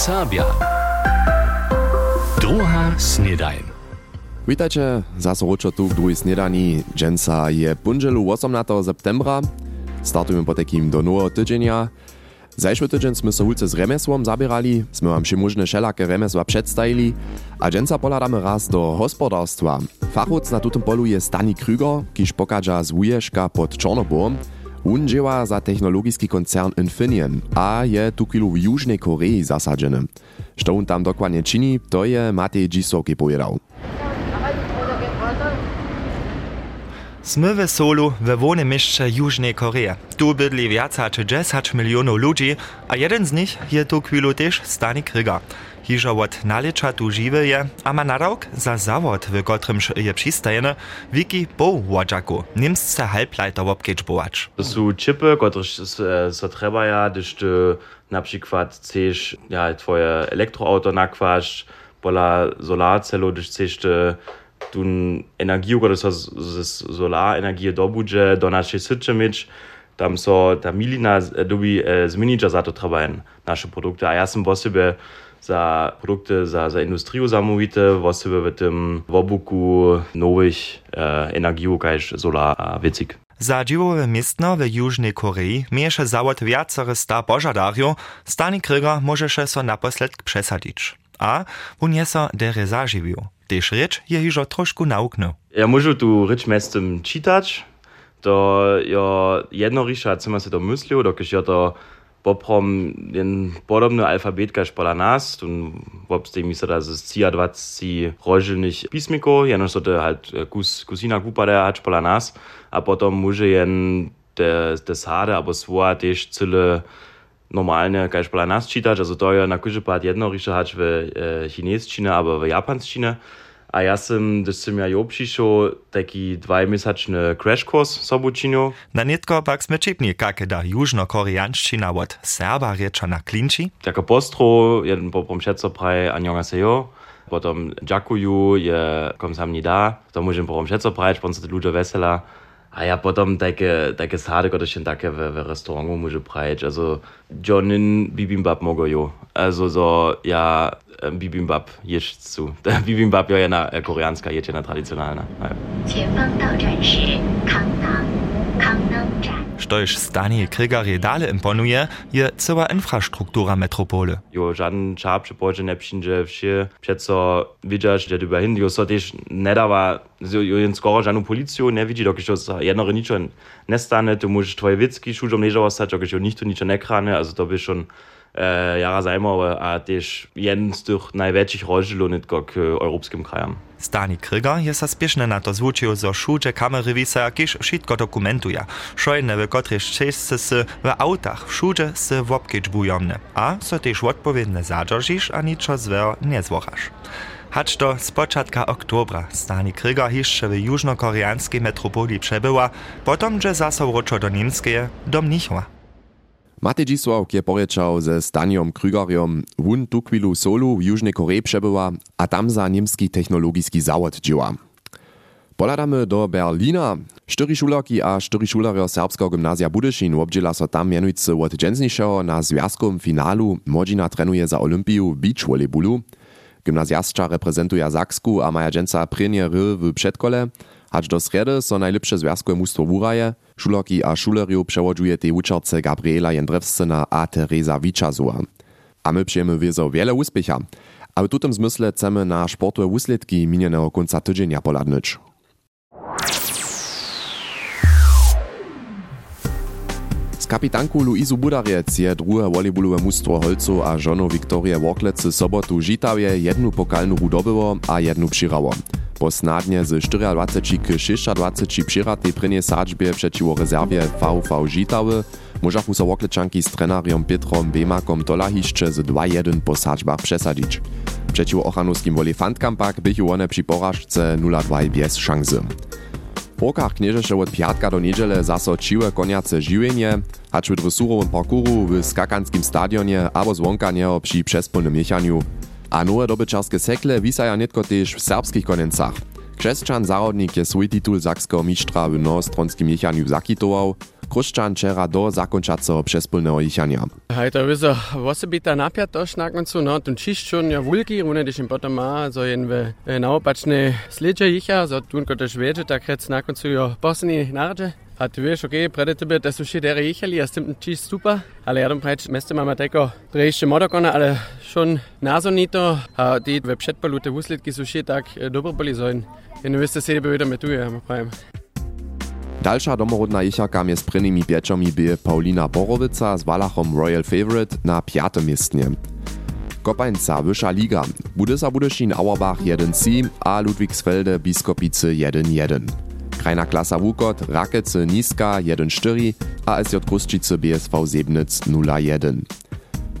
Serbia. Druga snedajn. Witajcie, zase ročo tu k druhej snedani. Dženca je punželu 18. septembra. Startujemy po takim do nowego tydzienia. Zajszły tydzień sme so hulce z remesłom zabierali, sme wam všemožne všelaké remesła przedstawili, a dženca poladamy raz do hospodarstwa. Fachowc na tutem polu je Stani Krüger, kiż pokaża z Wujeszka pod Czornoborem. Dzieła za technologiczny koncern Infineon, a je tu chwilu w Jużnej Korei zasadzony. Co on tam dokładnie czyni, to je Matej Dzisoki powiedział. Sme w Solu we wolnym mieście Južnej Koreje. Tu bydli więcej czy 10 milionów ludzi, a jeden z nich je tu chwilu też Stani Kryga. Hižo od nalicza tu je, a ma nadawk za zawod, w kotrymż je przystajene, wiki po wadżaku, niemsce halbleiter obkedźbować. To są chipy, które so trzeba ja, gdyż ty na przykład chcesz ja, twoje elektroauto nakłaść, pola solarcelu, gdyż chcesz tu energię, która so z solarenergii dobudże do naszej syczy mieć, tam so ta milina dobi zmienić, za to trzeba nasze produkty. A ja sam po sobie za produkty za, za industriu zamówite, właśnie w tym wobuku nowych e, energii, każ solar a wiecik. Za dziwowe miestno w Južnej Korei mieše zawod wiacore sta pożadariów, Stani Kryger może się so naposled przesadzić. A on je so dere zaživił. Tež reč je hižo trošku nauknął. Ja muszę tu rycz mestem czytać, to ja jedno risza, co ma się to myślił, dokiż ja to poprom jen podobny alfabet kaž pola nas, tu wobste mi se da z cia 20 rožilnych pismiko, jeno so to halt kus, kusina kupa da hač pola nas, a potom może jen te, te sade, abo svoa tež cyle normalne kaž pola nas čitać, also to je na kuže pat jedno riše hač v e, chinesčine, abo w japanščine, a ja sam, gdyż sam ja jo przyszł, taki dwajmiesięczny crash course sobu czynio. Na nitko pak sme čipni, kake da južno-koreanščina od Serba reča na klinči. Jako postro, jeden po promšeco praje annyeonghaseyo, potom dziękuję, je kom sam nie da, to możemy po promšeco praje, on se ludzie wesela. A ja potom takie, takie sady, które się takie w, w restaurantu może praje, also Johnin bibimbap mogo jo. Also so, ja, bibimbap jeść zu. bibimbap ja na koreańska jedzina tradycjonalna. Ja. Štož stanie Krygarje dale imponuje, je cała infrastruktura metropole. Jo żaden czas przypodzie nie przyjdzie wsie, przeco widzisz, że chyba hin, jo so też nie dawa, jo jen skoro żadną policję nie widzi, dokąd to jedno niczo nie stanie, tu musisz twoje witzki szudzom leżą ostać, dokąd jo nikt niczo nie krane, also to by schon jara zajmowe, a też jeden z tych największych rozdzielów k europejskim krajom. Stani Kryger je sa spiešne na to zwučil zo šúče kamery visa, kiž všetko dokumentuje. Šojne, v kotrež česce se v autach všude se wobkedźbujomne, a so tež odpowiedne zadržiš a ničo zver nezwochaš. Hacz do z początka oktobra Stani Kryger jeszcze w jużnokoreańskiej metropolii przebyła, potom, że zasał roczo do niemskie, do Mnichova. Matej Dzisław je ze Staniom Krügeriom, wun tu chwilu solu w Južnej Koreji przebyła, a tam za niemski technologiczny zawod dzieła. Poladamy do Berlina. Štyri a štyri šulerio Serbskiego gymnazja Budyšin obdziela so tam mianujcy od dżęsniejszego na związkom finalu Modzina trenuje za Olympiju beach volleyballu. Gymnazjastka reprezentuje Zaksku a maja dżęca prenie ry w przedkole, Hač do sredy so najlepsze związkowe mustwo wuraje, šulerki a šulerju przewodźuje tej uczerce Gabriela Jędrewscyna a Teresa Wiczazowa. A my przyjemy wiezo wiele úspěcha. A w tym zmysle chcemy na sportowe úsledki minionego końca tydzienia poladnyć. Kapitanku Luizu Budariec je drugie volejbolowe mustwo Holcu a żoną Wiktorię Worklec sobotu Żitawie jednu pokalnu rudobyło a jednu przyrało. Po snadnie z 24 k 26 přiratej prenie sadźbie przeciwo rezerwie VV Žitawy możachu so Woklečanki z trenariom Pietrom Bemakom Tolahišče z 2-1 po sadźbach przesadzić. Przeciwo ochanowskim wolefantkom pak bychu one przy porażce 0-2 bez szansy. W rokach knieżesze od piatka do niedziele zaso ciłe koniace žiwienie, hacz w dresurowym parkouru w skakanskim stadionie abo zwonka nieho przy przespolnym miechaniu a nowe dobyczarskie sekle wisaja netko też w serbskich konencach. Krzeszczan zarodnik je swój titul zakskiego mistrza w nowostronskim jechaniu zakitował, Kruszczan wczera do zakończacego przespólnego ichania. Hej, to jest osobita napiatość na końcu, no, ten čišćun ja wulki, rune, když im potem ma, so jen we naopačne sliče icha, so tunko też wiedzie, tak rec na końcu jo posni nardzie. atvišoki predete bi, da so še dere jihali, jaz sem čist super, ali jadom preč, meste imamo teko trejše modokona, ali šon nazonito, a ti v predpolute usledki so še tak dobro boli zoin. In veste, se je bi vedel metujemo, pravim. Dalsza domorodna jesiaka jest prynymi pieczomi by Paulina Borowica z Walachom Royal Favorite na piatym miestnie. Kopańca wyższa liga. Budysa Budyszin Auerbach 1-7, a Ludwigsfelde Biskopice 1-1. Krajna klasa Wukot Rakece Niska 1-4, a SJ Kruszczyce BSV Sebnitz 0-1.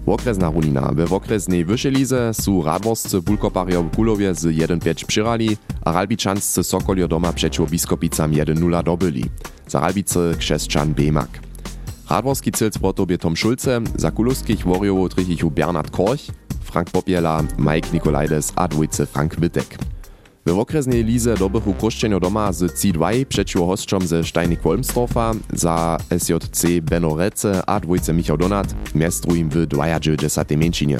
Okresna runina. We okresnej wyszelize su radworscy bulkopario Kulowie z 1-5 przyrali, a ralbiczanscy Sokolio doma przeciw Biskopicam 1-0 dobyli. Za ralbicy krzeszczan Bemak. Radworski cel sportobie Tom Schulze, za kulowskich wariowo trichichu Bernhard Korch, Frank Popiela, Mike Nikolajdes a Frank Wittek. W okresnej lize dobychu Kruszczenio doma z C2 przeciw hostrzom ze Steinik Wolmsdorfa za SJC Benno Rece a dwójce Michał Donat miestrujem w 20 mieńczynie.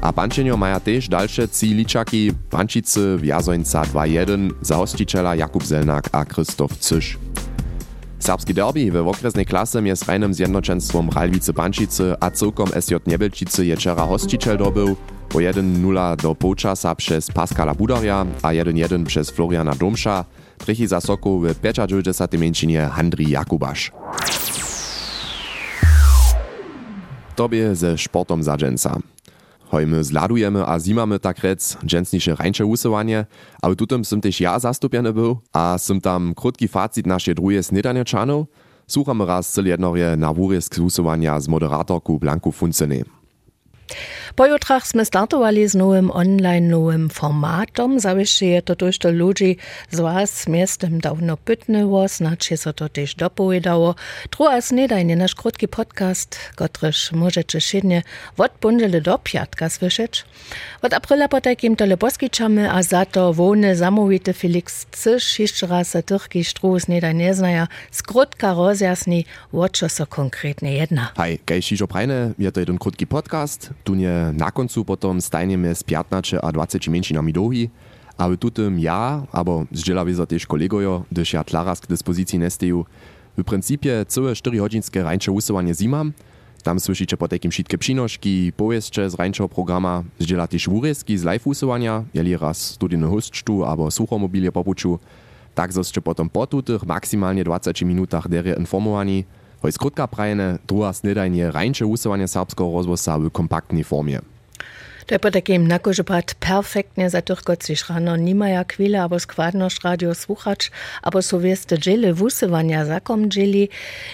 A Pančenio maja też dalsze ci liczaki Pančice Wjazońca 2-1 za hosticiela Jakub Zelnak a Krzysztof Cysz. Serbski derby we okresnej klase mjez Rajnym Zjednoczeństwom Ralwice Pančice a cyłkom SJ Niebelčice je wczera hosticiel dobył, po 1-0 do półczasa przez Pascala Budaria a 1-1 przez Floriana Domsza, trichi za Soku w 95 mieńczynie Handri Jakubasz. Tobie ze sportom za dżęca. Hojmy zladujemy a zimamy tak rec dżęsnisze rańcze usuwanie, ale tutem sym też ja zastupiony był, a sym tam krótki facit nasze druje snedanieczanu, słuchamy raz cel jednorie na wórysk usuwania z moderatorku Blanku Funcyny. Pojutrach sme startovali s novým online novým formátom. Zavište je to tošto ľudí z vás miestem dawno pytnyło, znaczy so to też dopowiadało. Druga snedajnie nasz krótki podcast, kotryż możecie szydnie od bundzele do piatka słyszeć. Od aprila potakim tole poskiczamy, a za to wony zamówity Felix Cysz jeszcze raz a tyrki stru snedajnie znaja, skrótka rozjasni, o co so konkretnie jedna. Hej, kaj šižo prajne, je to jeden podcast, tu nie na końcu potom stajniemy z 15 a 20 mieńczynami dohi, a w ja, albo zdziela wiedzą też kolegojo, gdyż ja tlaraz k dyspozycji nesteju, w principie całe 4 godzinskie rańcze usuwanie zimam, tam słyszycie po takim wszystkie przynośki, powieście z rańczego programa, zdziela też wóryski z live usuwania, jeli raz studyjny hostsztu albo suchomobilie popuczu, tak zostacie potom po tutych maksymalnie 20 minutach derie informowani, Hoj skrótka prajene, druga snedajnie rańcze usuwanie serbskiego rozwosa w kompaktnej formie. To je po takim nakožepat perfektne za tých, kot si rano nimaja chvíle, abo skvadnošt radio sluchač, abo so vieste džele vusevania zakom dželi.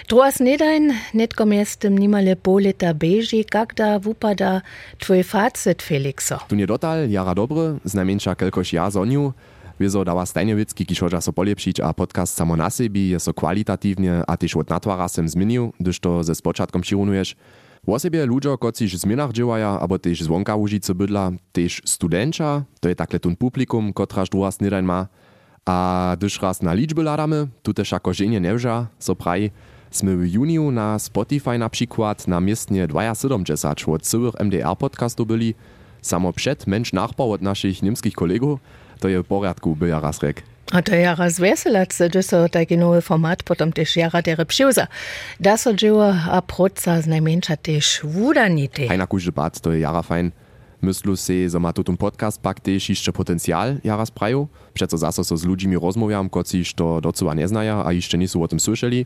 Druga snedajn, netkom jestem nimale poleta beži, kak da vupada tvoj facet, Felixo. Tu nie dotal, jara dobre, znajmniejsza kelkoś ja zoniu, Wieso dawa Stajniewicki, kiż hodźa so polepšić, a podcast samo na sebi je so kwalitatywnie, a tyż od natwara sem zmienił, gdyż to ze spoczatkom przyrunujesz. W osobie ludzie, kociż w zmianach działają, albo też zwonka Łużycy bydla, też studenča, to je takle tun publikum, kotraż druga snydań ma. A gdyż raz na liczby ladamy, tu też jako żenie nevža, so praji, sme w juniu na Spotify na przykład na miestnie 270 od całych MDR podcastów byli, samo przed mensch nachbau od naszych niemskich kolegów, to je w porядku, by ja raz rek. A to je raz veselac, že so taki nowy format potom też jara dere pšiuza. Da so dzieło a proca z najmniejsza też wudanity. Hajna kuźny bad, to je jara fajn. Myslu se, że ma tutun podcast też jeszcze potencjal jara spraju. Przeco zaso so z ludźmi rozmawiam, kociż to docuwa nie znaja, a jeszcze nie są o tym słyszeli.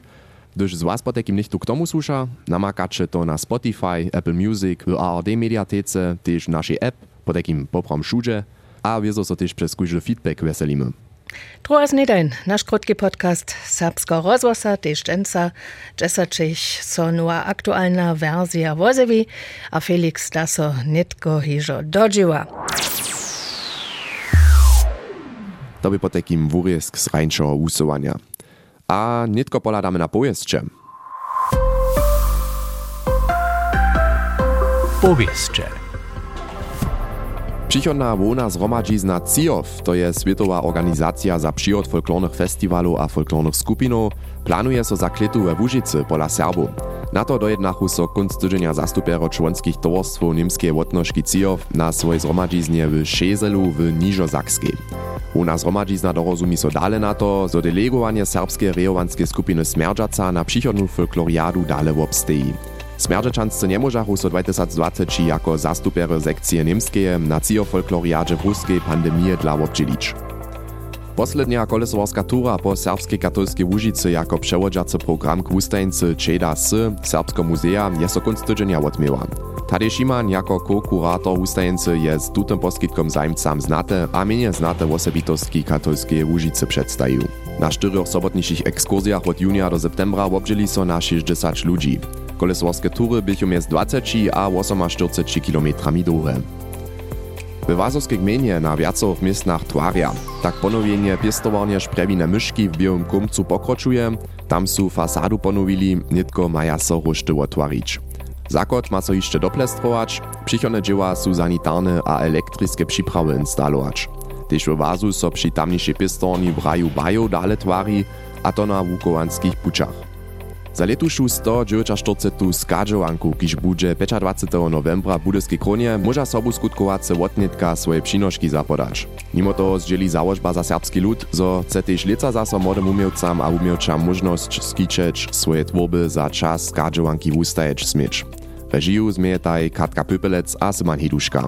Gdyż z was potekim nicht tu k tomu słucha, namakacie to na Spotify, Apple Music, w ARD mediatece, też naszej app, potekim poprom szudzie, a wieso so też przez kuźny feedback weselimy. Druga snedajn, nasz krótki podcast Serbska rozwosa, też dżęca, dżesaczyś so nowa aktualna wersja wozewi, a Felix da so nitko hižo dodziła. To by po takim wuriesk z rańczego usuwania. A nitko poladamy na pojeździe. Powieszcze. Przychodna wona zromadzizna CIOF, to je Światowa Organizacja za przyjod folklornych festiwalów a folklornych skupinów, planuje so zakletu we Łużycy pola Serbów. Na to dojednachu so kunst tydzienia zastupero członkich towarstwów niemskiej łotnożki CIOF na swojej zromadziznie w Szezelu w Niżozakskiej. Ona zromadzizna dorozumi so dale na to, zo delegowanie serbskiej rejowanskiej skupiny Smerdżaca na przychodną folkloriadu dale obsteji. Smerdżeczanscy nie możachu so 2020 jako zastupery sekcje niemskie na cio folkloriadzie ruskiej pandemii dla obdzielić. Poslednia kolesowarska tura po serbskiej katolskiej Łužicy jako przewodniczący program k wustajnicy Čeda S Serbsko muzea je so kunst tydzienia odmyła. Tadej Šiman jako ko-kurator wustajnicy je z tutym poskitkom zajmcam znate a mniej znate osobitostki katolskiej Łužicy przedstawił. Na czterech sobotniczych ekskursjach od junia do septembra obdzieli so na 60 ludzi. Kolesowarskie tury bychu między 20 a 48 km długie. W Wazowskiej gminie na wiacowych miestach twaria. Tak ponowienie piestowanie szprewine myszki w białym kumcu pokroczuje, tam su fasadu ponowili, nitko maja so ruszty otwarić. Zakot ma so jeszcze doplestrować, przychodne dzieła su sanitarne a elektryczne przyprawy instalować. Też w Wazu so przy tamniejszej pistorni w raju bajo dale twari, a to na wukowanskich puczach. Za letušu 149 skadžowanku, kiž budže 25. novembra Budyskiej kronie, może sobu skutkowace wotnitka swoje przynożki zapodać. Mimo to zdzieli założba za serbski lud, zo chce też lica zaso młodym umiewcam a umiewczam możność skiczeć swoje tworby za czas skadżowanki wustajeć smieć. Reżiju zmietaj Katka Pypelec a Syman Hiduszka.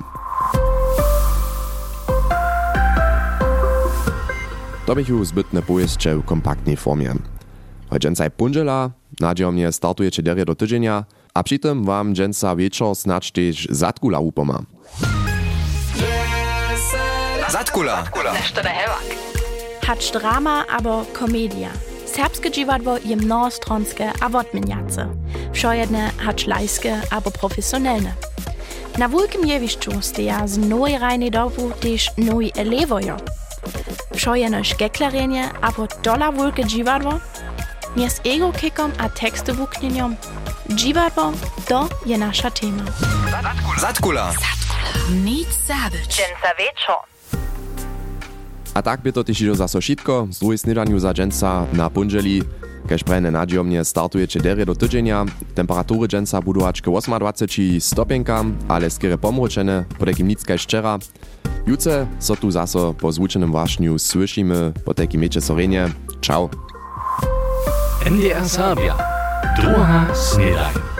To bych już zbytne pojeździe w kompaktnej formie. Hodźencaj punżela, nadziomnie startujecie derie do tydzienia, a przy tym wam dżęca wieczor snacz też zatkula upoma. Zatkula! Hacz drama abo komedia. Serbskie dziwadło je mnohostronske a wodmieniace. Wszojedne hacz lajskie abo profesjonalne. Na wielkim jewiszczu steja z nowej rajnej dobu też nowi elewojo. Wszojene szkeklarenie abo dola wielkie dziwadło Mies ego kikom a teksty wuknieniom. Dziwadło to je nasza tema. Zatkula! Nic zabyć. Dżęca wieczor. A tak by to też już zaso šitko, z drugiej snidaniu za dżęca na punżeli, kež prejne nadziomnie startujecie derie do tydzienia, temperatury dżęca budu aż k 28 stopienkam, ale skiery pomročene, podekim nic kaj szczera. Juce so tu zaso po zvučenym wašniu słyszymy, po takim mecze sorenie. Ciao! MDR Sabia. Droha Snedain.